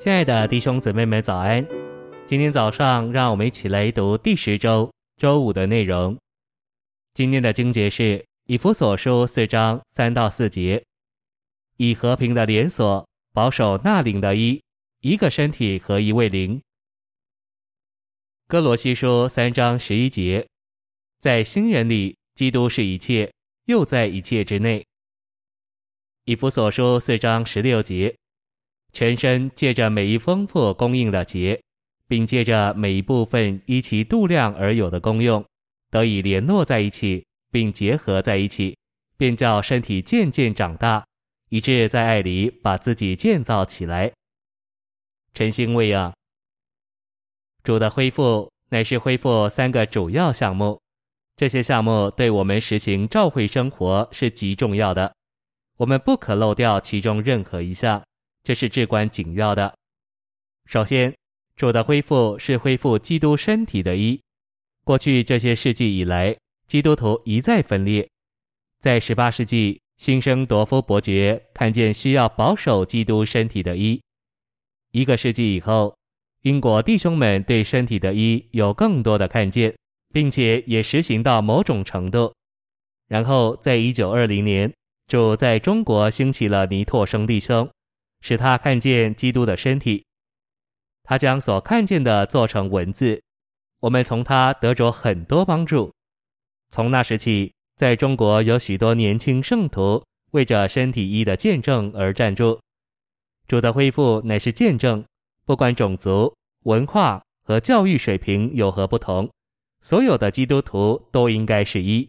亲爱的弟兄姊妹们，早安！今天早上，让我们一起来读第十周周五的内容。今天的经节是以弗所书四章三到四节，以和平的连锁保守那灵的一，一个身体和一位灵。歌罗西书三章十一节，在新人里，基督是一切，又在一切之内。以弗所书四章十六节。全身借着每一丰富供应的节，并借着每一部分依其度量而有的功用，得以联络在一起，并结合在一起，便叫身体渐渐长大，以致在爱里把自己建造起来。晨星喂养，主的恢复乃是恢复三个主要项目，这些项目对我们实行教会生活是极重要的，我们不可漏掉其中任何一项。这是至关紧要的。首先，主的恢复是恢复基督身体的一。过去这些世纪以来，基督徒一再分裂。在十八世纪，新生铎夫伯爵看见需要保守基督身体的一。一个世纪以后，英国弟兄们对身体的一有更多的看见，并且也实行到某种程度。然后，在一九二零年，主在中国兴起了尼拓生弟兄。使他看见基督的身体，他将所看见的做成文字，我们从他得着很多帮助。从那时起，在中国有许多年轻圣徒为着身体一的见证而站住。主的恢复乃是见证，不管种族、文化和教育水平有何不同，所有的基督徒都应该是一。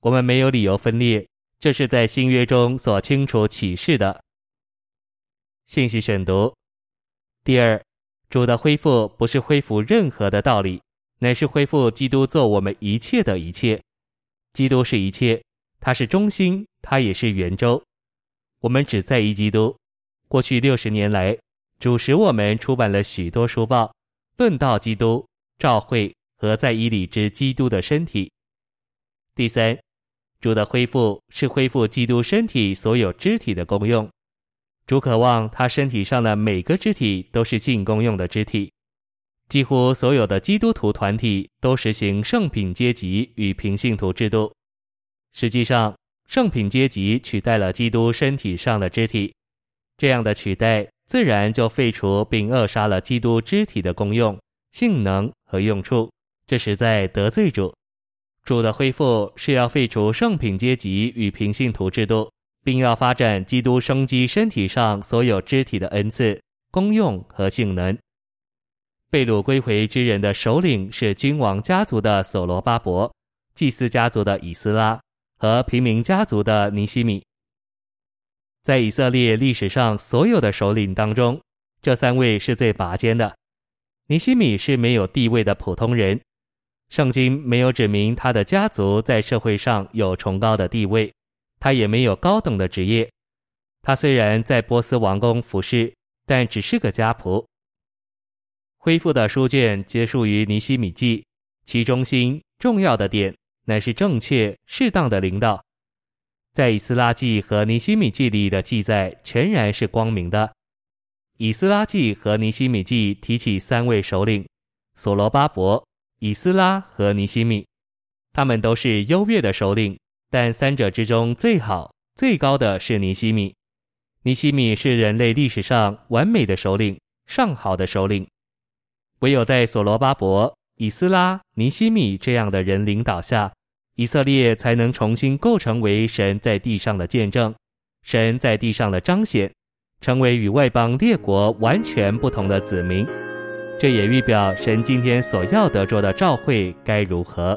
我们没有理由分裂，这是在新约中所清楚启示的。信息选读：第二，主的恢复不是恢复任何的道理，乃是恢复基督做我们一切的一切。基督是一切，他是中心，他也是圆周。我们只在意基督。过去六十年来，主使我们出版了许多书报，论道基督、召会和在以里之基督的身体。第三，主的恢复是恢复基督身体所有肢体的功用。主渴望他身体上的每个肢体都是尽功用的肢体。几乎所有的基督徒团体都实行圣品阶级与平信徒制度。实际上，圣品阶级取代了基督身体上的肢体，这样的取代自然就废除并扼杀了基督肢体的功用、性能和用处，这实在得罪主。主的恢复是要废除圣品阶级与平信徒制度。并要发展基督生机身体上所有肢体的恩赐、功用和性能。被掳归回之人的首领是君王家族的所罗巴伯、祭司家族的以斯拉和平民家族的尼西米。在以色列历史上所有的首领当中，这三位是最拔尖的。尼西米是没有地位的普通人，圣经没有指明他的家族在社会上有崇高的地位。他也没有高等的职业，他虽然在波斯王宫服侍，但只是个家仆。恢复的书卷结束于尼希米记，其中心重要的点乃是正确适当的领导。在以斯拉记和尼希米记里的记载全然是光明的。以斯拉记和尼希米记提起三位首领：所罗巴伯、以斯拉和尼希米，他们都是优越的首领。但三者之中最好、最高的是尼西米。尼西米是人类历史上完美的首领，上好的首领。唯有在所罗巴伯、以斯拉、尼西米这样的人领导下，以色列才能重新构成为神在地上的见证，神在地上的彰显，成为与外邦列国完全不同的子民。这也预表神今天所要得着的召会该如何。